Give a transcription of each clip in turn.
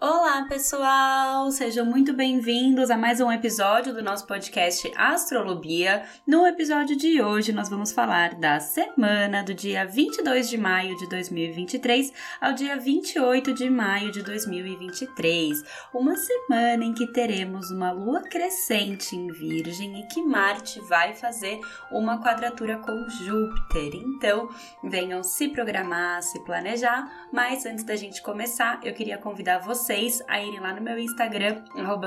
Olá, pessoal! Sejam muito bem-vindos a mais um episódio do nosso podcast Astrolobia. No episódio de hoje, nós vamos falar da semana do dia 22 de maio de 2023 ao dia 28 de maio de 2023. Uma semana em que teremos uma lua crescente em Virgem e que Marte vai fazer uma quadratura com Júpiter. Então, venham se programar, se planejar, mas antes da gente começar, eu queria convidar você vocês a irem lá no meu Instagram,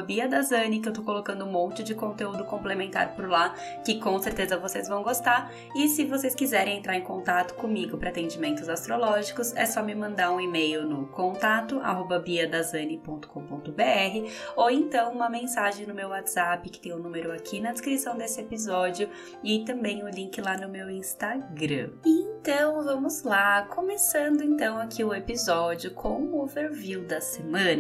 BiaDazani, que eu tô colocando um monte de conteúdo complementar por lá, que com certeza vocês vão gostar. E se vocês quiserem entrar em contato comigo para atendimentos astrológicos, é só me mandar um e-mail no contato biadazani.com.br ou então uma mensagem no meu WhatsApp, que tem o um número aqui na descrição desse episódio e também o link lá no meu Instagram. Então vamos lá, começando então aqui o episódio com o overview da semana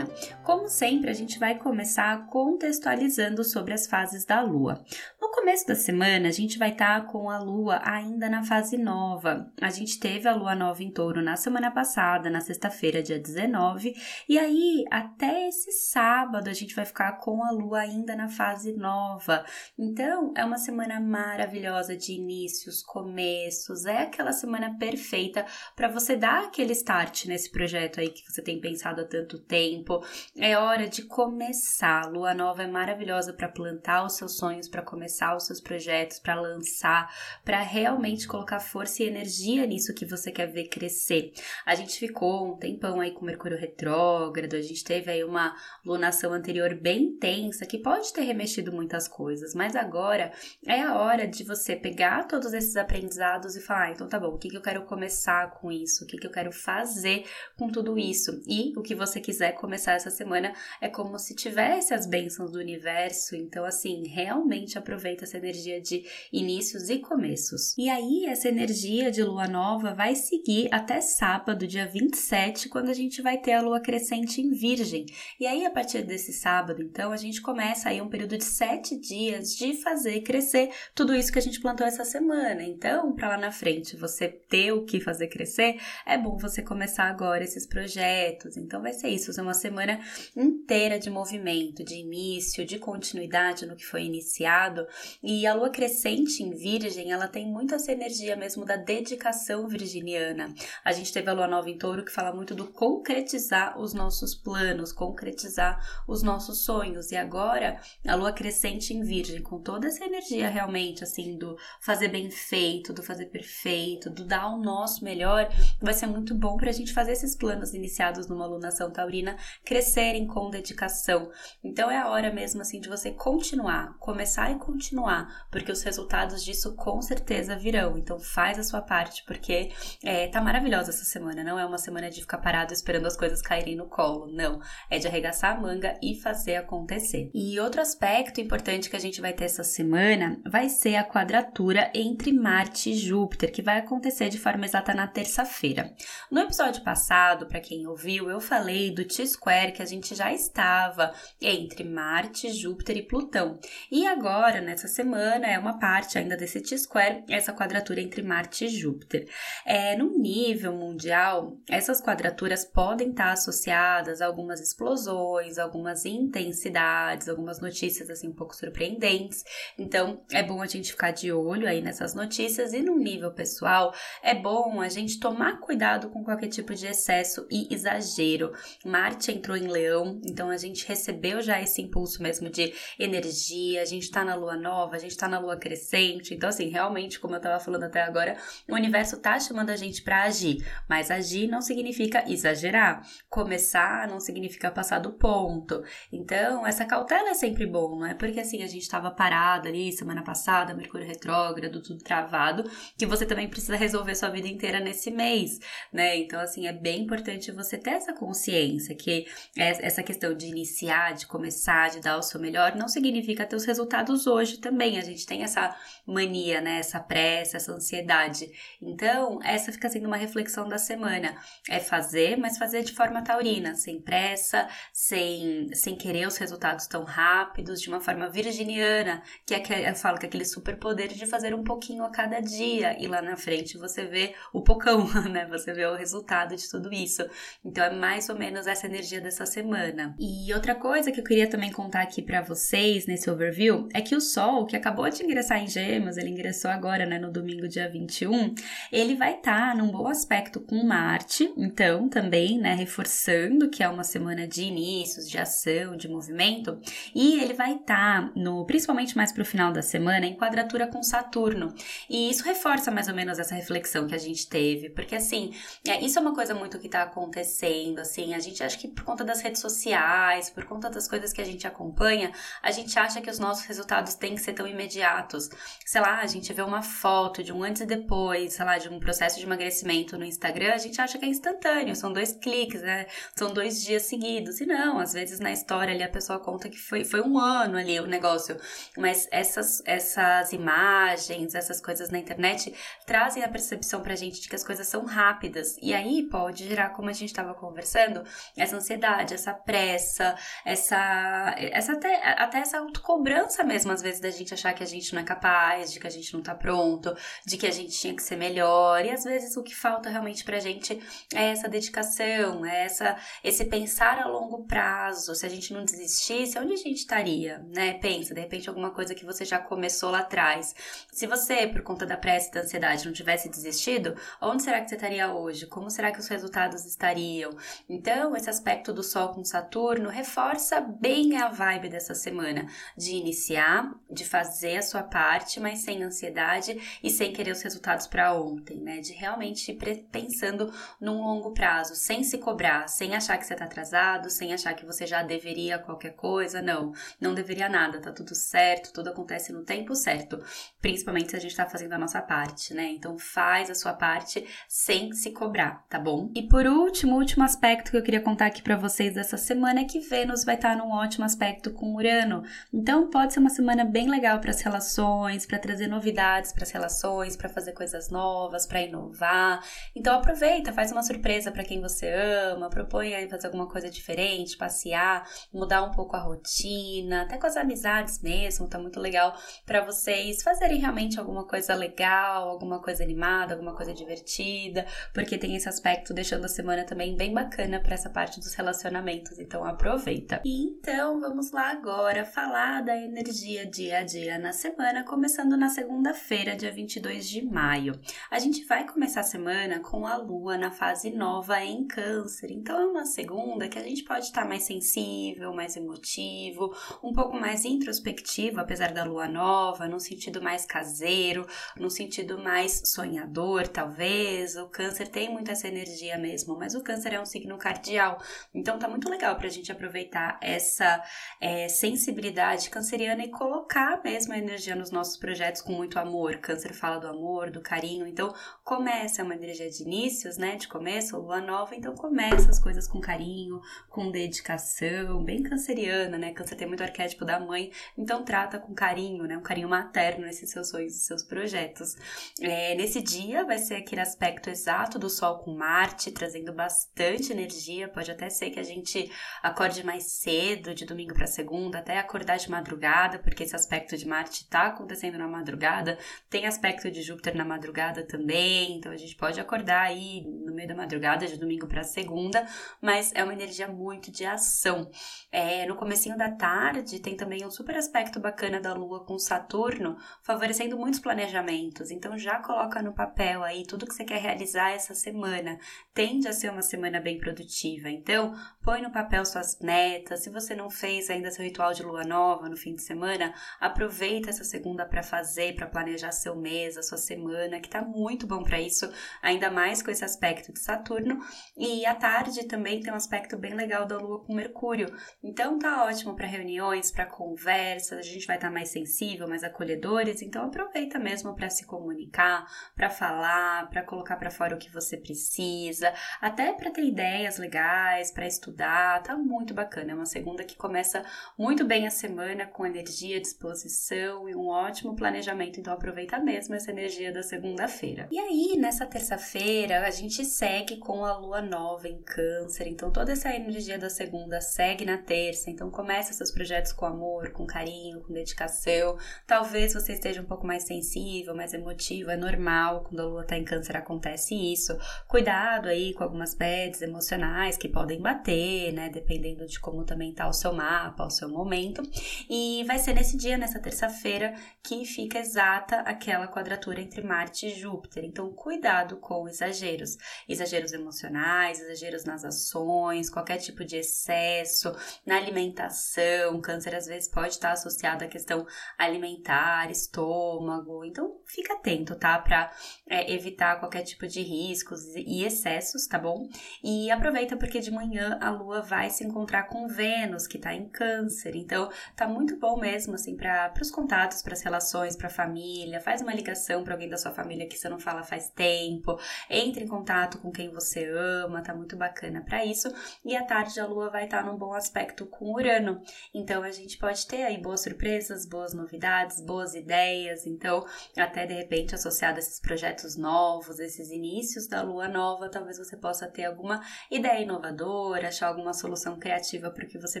Como sempre, a gente vai começar contextualizando sobre as fases da Lua. No começo da semana, a gente vai estar tá com a Lua ainda na fase nova. A gente teve a Lua nova em touro na semana passada, na sexta-feira, dia 19, e aí até esse sábado a gente vai ficar com a Lua ainda na fase nova. Então, é uma semana maravilhosa de inícios, começos, é aquela semana perfeita para você dar aquele start nesse projeto aí que você tem pensado há tanto tempo tempo, é hora de começar. A lua nova é maravilhosa para plantar os seus sonhos, para começar os seus projetos, para lançar, para realmente colocar força e energia nisso que você quer ver crescer. A gente ficou um tempão aí com Mercúrio retrógrado, a gente teve aí uma lunação anterior bem intensa que pode ter remexido muitas coisas, mas agora é a hora de você pegar todos esses aprendizados e falar: ah, então tá bom, o que, que eu quero começar com isso? O que, que eu quero fazer com tudo isso? E o que você quiser começar essa semana é como se tivesse as bênçãos do universo. Então, assim, realmente aproveita essa energia de inícios e começos. E aí, essa energia de lua nova vai seguir até sábado, dia 27, quando a gente vai ter a lua crescente em Virgem. E aí, a partir desse sábado, então, a gente começa aí um período de sete dias de fazer crescer tudo isso que a gente plantou essa semana. Então, para lá na frente você ter o que fazer crescer, é bom você começar agora esses projetos. Então, vai ser isso. Você uma semana inteira de movimento, de início, de continuidade no que foi iniciado. E a lua crescente em Virgem, ela tem muito essa energia mesmo da dedicação virginiana. A gente teve a lua nova em Touro que fala muito do concretizar os nossos planos, concretizar os nossos sonhos. E agora, a lua crescente em Virgem, com toda essa energia realmente assim do fazer bem feito, do fazer perfeito, do dar o nosso melhor, vai ser muito bom para a gente fazer esses planos iniciados numa lunação taurina crescerem com dedicação. Então é a hora mesmo assim de você continuar, começar e continuar, porque os resultados disso com certeza virão. Então faz a sua parte, porque é, tá maravilhosa essa semana. Não é uma semana de ficar parado esperando as coisas caírem no colo. Não. É de arregaçar a manga e fazer acontecer. E outro aspecto importante que a gente vai ter essa semana vai ser a quadratura entre Marte e Júpiter, que vai acontecer de forma exata na terça-feira. No episódio passado, para quem ouviu, eu falei do T T-square que a gente já estava entre Marte, Júpiter e Plutão. E agora, nessa semana, é uma parte ainda desse T-square, essa quadratura entre Marte e Júpiter. É, no nível mundial, essas quadraturas podem estar associadas a algumas explosões, algumas intensidades, algumas notícias assim um pouco surpreendentes. Então, é bom a gente ficar de olho aí nessas notícias e no nível pessoal, é bom a gente tomar cuidado com qualquer tipo de excesso e exagero. Marte Marte entrou em Leão, então a gente recebeu já esse impulso mesmo de energia, a gente tá na lua nova, a gente tá na lua crescente. Então, assim, realmente, como eu tava falando até agora, o universo tá chamando a gente para agir, mas agir não significa exagerar. Começar não significa passar do ponto. Então, essa cautela é sempre bom, não é porque assim a gente tava parado ali semana passada, Mercúrio retrógrado, tudo travado, que você também precisa resolver sua vida inteira nesse mês, né? Então, assim, é bem importante você ter essa consciência que porque essa questão de iniciar, de começar, de dar o seu melhor, não significa ter os resultados hoje também, a gente tem essa mania, né? Essa pressa, essa ansiedade. Então, essa fica sendo uma reflexão da semana. É fazer, mas fazer de forma taurina, sem pressa, sem, sem querer os resultados tão rápidos, de uma forma virginiana, que é que eu falo que é aquele superpoder de fazer um pouquinho a cada dia e lá na frente você vê o pocão, né? Você vê o resultado de tudo isso. Então é mais ou menos essa energia dessa semana. E outra coisa que eu queria também contar aqui para vocês nesse overview é que o Sol, que acabou de ingressar em Gêmeos, ele ingressou agora, né, no domingo dia 21, ele vai estar tá num bom aspecto com Marte, então também, né, reforçando que é uma semana de inícios, de ação, de movimento, e ele vai estar tá no principalmente mais pro final da semana em quadratura com Saturno. E isso reforça mais ou menos essa reflexão que a gente teve, porque assim, é, isso é uma coisa muito que tá acontecendo, assim, a gente acha que por conta das redes sociais, por conta das coisas que a gente acompanha, a gente acha que os nossos resultados têm que ser tão imediatos. Sei lá, a gente vê uma foto de um antes e depois, sei lá, de um processo de emagrecimento no Instagram, a gente acha que é instantâneo, são dois cliques, né? São dois dias seguidos. E não, às vezes na história ali a pessoa conta que foi, foi um ano ali o negócio. Mas essas, essas imagens, essas coisas na internet trazem a percepção pra gente de que as coisas são rápidas. E aí pode gerar, como a gente estava conversando, essa ansiedade, essa pressa, essa, essa até, até essa autocobrança mesmo, às vezes, da gente achar que a gente não é capaz, de que a gente não tá pronto, de que a gente tinha que ser melhor. E às vezes o que falta realmente pra gente é essa dedicação, é essa, esse pensar a longo prazo. Se a gente não desistisse, onde a gente estaria, né? Pensa, de repente, alguma coisa que você já começou lá atrás. Se você, por conta da pressa e da ansiedade, não tivesse desistido, onde será que você estaria hoje? Como será que os resultados estariam? Então, esse aspecto do Sol com Saturno reforça bem a vibe dessa semana, de iniciar, de fazer a sua parte, mas sem ansiedade e sem querer os resultados para ontem, né? De realmente ir pensando num longo prazo, sem se cobrar, sem achar que você está atrasado, sem achar que você já deveria qualquer coisa. Não, não deveria nada, tá tudo certo, tudo acontece no tempo certo. Principalmente se a gente está fazendo a nossa parte, né? Então faz a sua parte sem se cobrar, tá bom? E por último, último aspecto que eu queria contar aqui para vocês dessa semana é que Vênus vai estar num ótimo aspecto com Urano. Então pode ser uma semana bem legal para as relações, para trazer novidades para as relações, para fazer coisas novas, para inovar. Então aproveita, faz uma surpresa para quem você ama, propõe aí fazer alguma coisa diferente, passear, mudar um pouco a rotina, até com as amizades mesmo, tá muito legal para vocês fazerem realmente alguma coisa legal, alguma coisa animada, alguma coisa divertida, porque tem esse aspecto deixando a semana também bem bacana para essa parte dos relacionamentos, então aproveita. E então vamos lá agora falar da energia dia a dia na semana, começando na segunda-feira, dia 22 de maio. A gente vai começar a semana com a lua na fase nova em Câncer, então é uma segunda que a gente pode estar mais sensível, mais emotivo, um pouco mais introspectivo, apesar da lua nova, num sentido mais caseiro, num sentido mais sonhador, talvez. O Câncer tem muito essa energia mesmo, mas o Câncer é um signo cardial, então tá muito legal pra gente aproveitar essa é, sensibilidade canceriana e colocar mesmo a energia nos nossos projetos com muito amor. Câncer fala do amor, do carinho, então começa, é uma energia de inícios, né? De começo, lua nova, então começa as coisas com carinho, com dedicação, bem canceriana, né? Câncer tem muito arquétipo da mãe, então trata com carinho, né? Um carinho materno esses seus sonhos e seus projetos. É, nesse dia vai ser aquele aspecto exato do Sol com Marte, trazendo bastante energia. Pode até ser que a gente acorde mais cedo, de domingo para segunda, até acordar de madrugada, porque esse aspecto de Marte está acontecendo na madrugada. Tem aspecto de Júpiter na madrugada também, então a gente pode acordar aí no meio da madrugada, de domingo para segunda, mas é uma energia muito de ação. É, no comecinho da tarde tem também um super aspecto bacana da Lua com Saturno, favorecendo muitos planejamentos. Então já coloca no papel aí tudo que você quer realizar essa semana. Tende a ser uma semana bem produtiva. Então, põe no papel suas metas. Se você não fez ainda seu ritual de lua nova no fim de semana, aproveita essa segunda para fazer, para planejar seu mês, a sua semana, que tá muito bom para isso, ainda mais com esse aspecto de Saturno. E à tarde também tem um aspecto bem legal da lua com Mercúrio. Então tá ótimo para reuniões, para conversas, a gente vai estar tá mais sensível, mais acolhedores, então aproveita mesmo para se comunicar, para falar, para colocar para fora o que você precisa, até para ter ideias legais, para estudar, tá muito bacana. É uma segunda que começa muito bem a semana com energia, disposição e um ótimo planejamento. Então aproveita mesmo essa energia da segunda-feira. E aí, nessa terça-feira, a gente segue com a lua nova em Câncer. Então toda essa energia da segunda segue na terça. Então começa seus projetos com amor, com carinho, com dedicação. Talvez você esteja um pouco mais sensível, mais emotivo, é normal. Quando a lua tá em Câncer acontece isso. Cuidado aí com algumas bads emocionais que podem bater, né? Dependendo de como também tá o seu mapa, o seu momento. E vai ser nesse dia, nessa terça-feira, que fica exata aquela quadratura entre Marte e Júpiter. Então, cuidado com exageros. Exageros emocionais, exageros nas ações, qualquer tipo de excesso, na alimentação. Câncer às vezes pode estar associado à questão alimentar, estômago. Então, fica atento, tá? Para é, evitar qualquer tipo de riscos e excessos, tá bom? E aproveita porque de manhã a Lua vai se encontrar com Vênus, que tá em Câncer. Então, tá muito bom mesmo, assim, para os contatos, para as relações, para a família. Faz uma ligação para alguém da sua família que você não fala faz tempo. Entre em contato com quem você ama, tá muito bacana para isso. E à tarde a Lua vai estar tá num bom aspecto com Urano. Então, a gente pode ter aí boas surpresas, boas novidades, boas ideias. Então, até de repente associado a esses projetos novos, esses inícios da Lua nova, talvez você possa ter alguma ideia inovadora, achar alguma solução criativa para o que você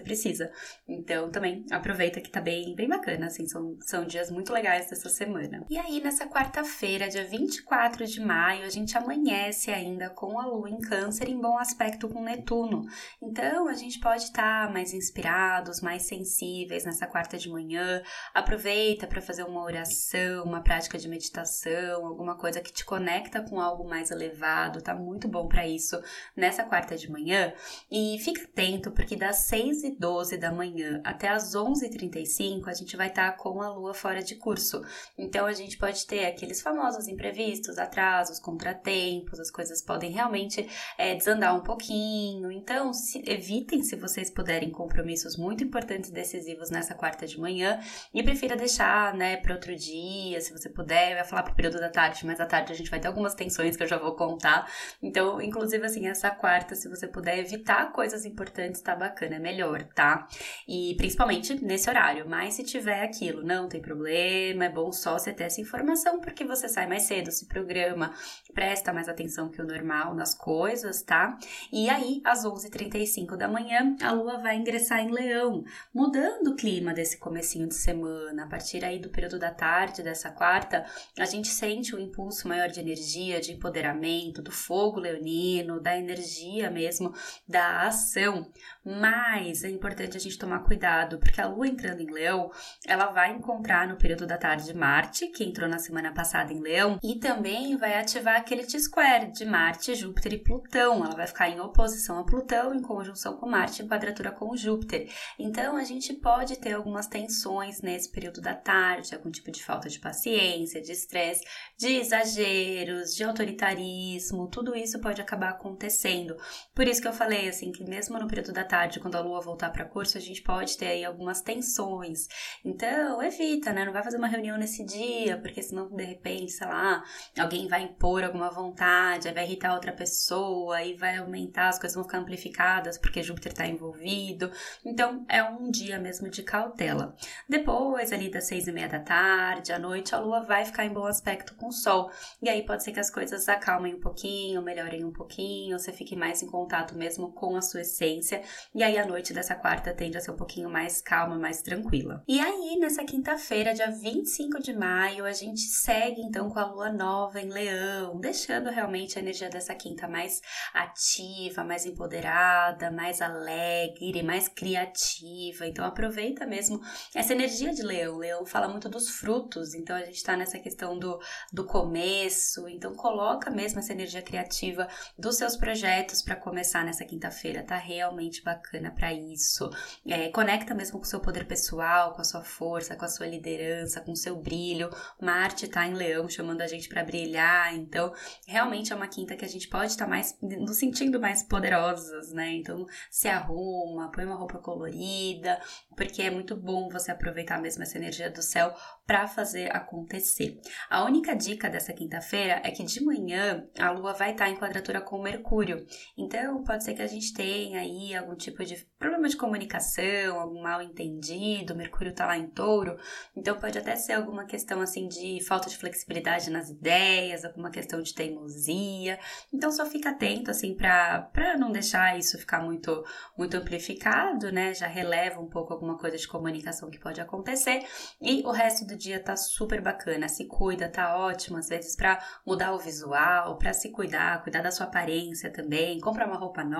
precisa. Então, também aproveita que tá bem, bem bacana, assim, são, são dias muito legais dessa semana. E aí, nessa quarta-feira, dia 24 de maio, a gente amanhece ainda com a Lua em Câncer em bom aspecto com Netuno. Então, a gente pode estar tá mais inspirados, mais sensíveis nessa quarta de manhã. Aproveita para fazer uma oração, uma prática de meditação, alguma coisa que te conecta com algo mais elevado, tá muito bom para isso nessa quarta de manhã. E fica atento, porque das 6 e 12 da manhã até as 11h35 a gente vai estar tá com a lua fora de curso. Então a gente pode ter aqueles famosos imprevistos, atrasos, contratempos, as coisas podem realmente é, desandar um pouquinho. Então se, evitem, se vocês puderem, compromissos muito importantes e decisivos nessa quarta de manhã e prefira deixar, né, para outro dia, se você puder. Eu ia falar pro período da tarde, mas à tarde a gente vai ter algumas tensões que eu já vou contar. Então, inclusive, assim, essa quarta, se você puder evitar coisas importantes, tá bacana, é melhor, tá? E principalmente nesse horário. Mas se tiver aquilo, não tem problema, é bom só você ter essa informação, porque você sai mais cedo, se programa, presta mais atenção que o normal nas coisas, tá? E aí, às 11h35 da manhã, a lua vai ingressar em Leão, mudando o clima desse comecinho de semana. A partir aí do período da tarde dessa quarta, a gente sente um impulso maior de energia, de empoderamento, do fogo leonino, da energia mesmo, da ação. Mas é importante a gente tomar cuidado, porque a lua entrando em Leão, ela vai encontrar no período da tarde Marte, que entrou na semana passada em Leão, e também vai ativar aquele T-square de Marte, Júpiter e Plutão. Ela vai ficar em oposição a Plutão, em conjunção com Marte, em quadratura com Júpiter. Então a gente pode ter algumas tensões nesse período da tarde, algum tipo de falta de paciência, de estresse, de exageros, de autoritarismo, tudo isso pode acabar acontecendo. Por isso que eu falei assim que mesmo no período da tarde, quando a lua voltar para curso, a gente pode ter aí algumas tensões. Então, evita, né? Não vai fazer uma reunião nesse dia, porque senão de repente, sei lá, alguém vai impor alguma vontade, vai irritar outra pessoa e vai aumentar, as coisas vão ficar amplificadas porque Júpiter está envolvido. Então, é um dia mesmo de cautela. Depois, ali das seis e meia da tarde, à noite, a lua vai ficar em bom aspecto com o sol. E aí pode ser que as coisas acalmem um pouquinho, melhorem um pouquinho, você fique mais em contato mesmo com a sua essência. E aí a noite dessa quarta tende a ser um pouquinho mais calma, mais tranquila. E aí, nessa quinta-feira, dia 25 de maio, a gente segue então com a lua nova em Leão, deixando realmente a energia dessa quinta mais ativa, mais empoderada, mais alegre, mais criativa. Então aproveita mesmo essa energia de Leão. Leão fala muito dos frutos, então a gente tá nessa questão do, do começo. Então coloca mesmo essa energia criativa dos seus projetos para começar nessa quinta-feira. Tá realmente bacana para isso. É, conecta mesmo com o seu poder pessoal, com a sua força, com a sua liderança, com o seu brilho. Marte tá em Leão chamando a gente para brilhar. Então realmente é uma quinta que a gente pode estar tá mais nos sentindo mais poderosas, né? Então se arruma, põe uma roupa colorida, porque é muito bom você aproveitar mesmo essa energia do céu para fazer acontecer. A única dica dessa quinta-feira é que de manhã a Lua vai estar em quadratura com Mercúrio. Então pode ser que a gente tenha aí algum tipo de problema de comunicação, algum mal entendido. Mercúrio está lá em touro, então pode até ser alguma questão assim de falta de flexibilidade nas ideias, alguma questão de teimosia. Então só fica atento assim para não deixar isso ficar muito muito amplificado, né? Já releva um pouco alguma coisa de comunicação que pode acontecer e o resto do dia tá super bacana. Se cuida, tá ótimo às vezes para mudar o visual, para se cuidar, cuidar da sua aparência também, comprar uma roupa nova,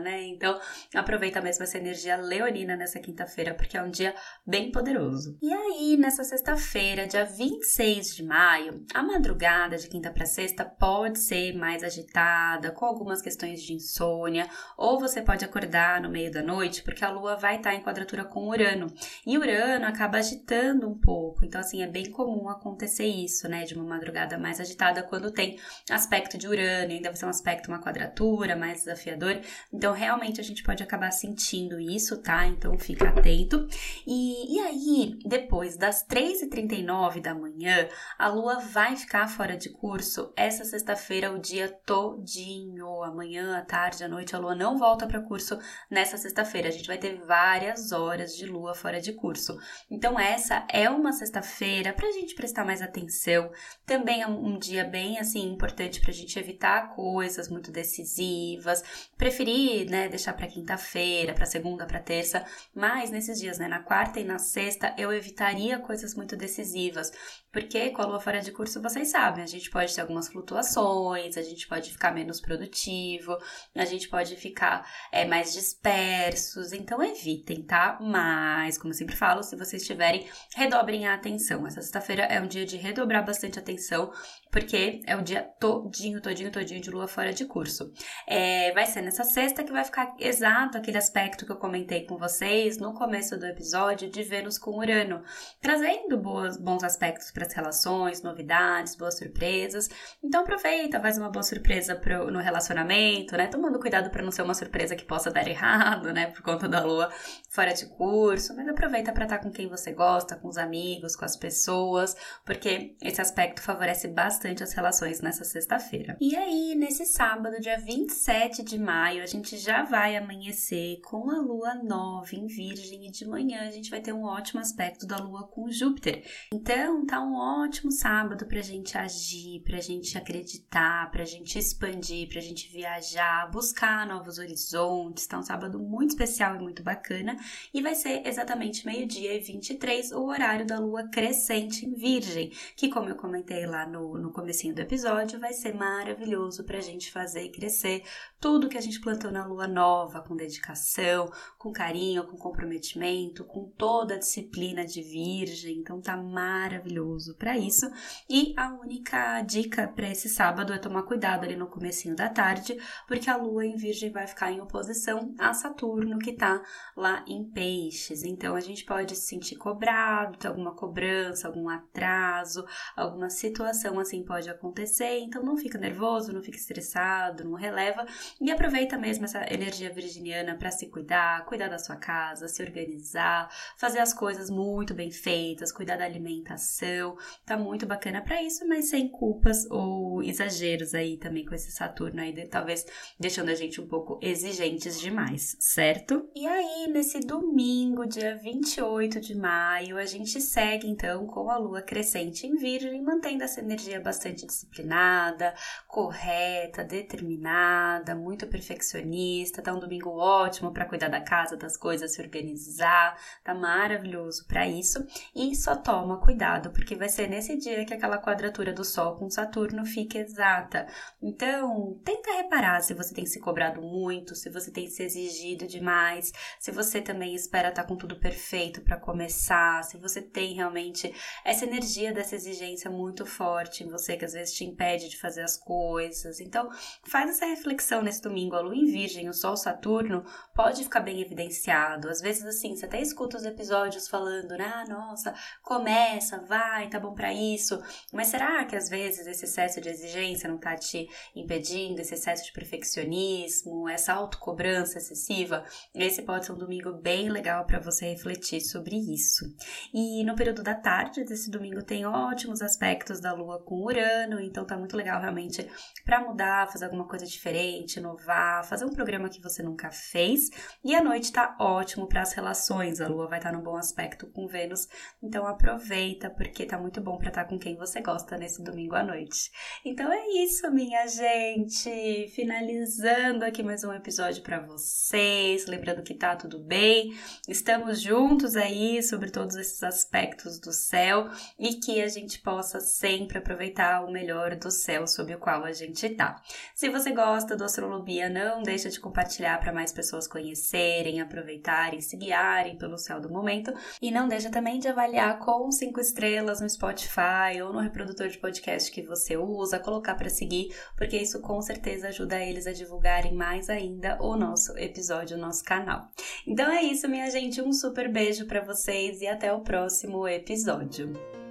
né? Então aproveita mesmo essa energia leonina nessa quinta-feira porque é um dia bem poderoso. E aí, nessa sexta-feira, dia 26 de maio, a madrugada de quinta para sexta pode ser mais agitada, com algumas questões de insônia, ou você pode acordar no meio da noite porque a lua vai estar em quadratura com Urano. E Urano acaba agitando um pouco, então assim, é bem comum acontecer isso, né, de uma madrugada mais agitada quando tem aspecto de Urano, ainda vai ser um aspecto, uma quadratura mais desafiador. Então, realmente a gente pode acabar sentindo isso, tá? Então, fica atento. E, e aí, depois das 3h39 da manhã, a lua vai ficar fora de curso essa sexta-feira, o dia todinho. Amanhã, à tarde, à noite, a lua não volta para curso nessa sexta-feira. A gente vai ter várias horas de lua fora de curso. Então, essa é uma sexta-feira para a gente prestar mais atenção. Também é um dia bem, assim, importante para a gente evitar coisas muito decisivas. Preferir, né, deixar para quinta-feira, para segunda, para terça. Mas nesses dias, né, na quarta e na sexta, eu evitaria coisas muito decisivas. Porque com a lua fora de curso, vocês sabem, a gente pode ter algumas flutuações, a gente pode ficar menos produtivo, a gente pode ficar é, mais dispersos, então evitem, tá? Mas, como eu sempre falo, se vocês tiverem, redobrem a atenção. Essa sexta-feira é um dia de redobrar bastante atenção, porque é o dia todinho, todinho, todinho de lua fora de curso. É, vai ser nessa sexta que vai ficar exato aquele aspecto que eu comentei com vocês no começo do episódio de Vênus com Urano, trazendo boas, bons aspectos para as relações, novidades, boas surpresas. Então aproveita, faz uma boa surpresa pro, no relacionamento, né? Tomando cuidado para não ser uma surpresa que possa dar errado, né? Por conta da lua fora de curso, mas aproveita para estar com quem você gosta, com os amigos, com as pessoas, porque esse aspecto favorece bastante as relações nessa sexta-feira. E aí, nesse sábado, dia 27 de maio, a gente já vai amanhecer com a lua nova em Virgem e de manhã a gente vai ter um ótimo aspecto da lua com Júpiter. Então, tá um ótimo sábado para a gente agir, para a gente acreditar, para a gente expandir, para a gente viajar, buscar novos horizontes. Tá um sábado muito especial e muito bacana. E vai ser exatamente meio-dia e 23, o horário da lua crescente em Virgem, que, como eu comentei lá no, no comecinho do episódio, vai ser maravilhoso para a gente fazer e crescer tudo que a gente plantou na lua nova, com dedicação, com carinho, com comprometimento, com toda a disciplina de Virgem. Então tá maravilhoso para isso. E a única dica para esse sábado é tomar cuidado ali no comecinho da tarde, porque a lua em Virgem vai ficar em oposição a Saturno, que tá lá em Peixes. Então a gente pode se sentir cobrado, ter alguma cobrança, algum atraso, alguma situação assim pode acontecer. Então não fica nervoso, não fica estressado, não releva e aproveita mesmo essa energia virginiana para se cuidar, cuidar da sua casa, se organizar, fazer as coisas muito bem feitas, cuidar da alimentação, tá muito bacana para isso, mas sem culpas ou exageros aí também com esse Saturno aí, de, talvez deixando a gente um pouco exigentes demais, certo? E aí, nesse domingo, dia 28 de maio, a gente segue então com a lua crescente em Virgem, mantendo essa energia bastante disciplinada, correta, determinada, muito perfeccionista. Tá um domingo ótimo para cuidar da casa, das coisas, se organizar, tá maravilhoso para isso. E só toma cuidado, porque vai ser nesse dia que aquela quadratura do Sol com Saturno fica exata. Então, tenta reparar se você tem se cobrado muito, se você tem se exigido demais, se você também espera estar tá com tudo perfeito para começar, se você tem realmente essa energia dessa exigência muito forte em você que às vezes te impede de fazer as coisas. Então, faz essa reflexão nesse domingo, a Lua em Virgem, o Sol Saturno pode ficar bem evidenciado. Às vezes assim, você até escuta os episódios falando, ah, nossa, começa, vai, tá bom para isso. Mas será que às vezes esse excesso de exigência não tá te impedindo, esse excesso de perfeccionismo, essa autocobrança excessiva? Esse pode ser um domingo bem legal para você refletir sobre isso. E no período da tarde desse domingo tem ótimos aspectos da lua com Urano, então tá muito legal realmente para mudar, fazer alguma coisa diferente, inovar, fazer um programa que você nunca fez. E a noite tá ótimo para as relações. A lua vai estar tá num bom aspecto com Vênus. Então aproveita, porque tá muito bom para estar tá com quem você gosta nesse domingo à noite. Então é isso, minha gente. Finalizando aqui mais um episódio para vocês. Lembrando que tá tudo bem. Estamos juntos aí sobre todos esses aspectos do céu e que a gente possa sempre aproveitar o melhor do céu sob o qual a gente tá. Se você gosta do Astrolobia, não deixa de compartilhar para mais pessoas conhecerem, aproveitarem, se guiarem pelo céu do momento e não deixa também de avaliar com cinco estrelas no Spotify ou no reprodutor de podcast que você usa, colocar para seguir, porque isso com certeza ajuda eles a divulgarem mais ainda o nosso episódio, o nosso canal. Então é isso, minha gente, um super beijo para vocês e até o próximo episódio.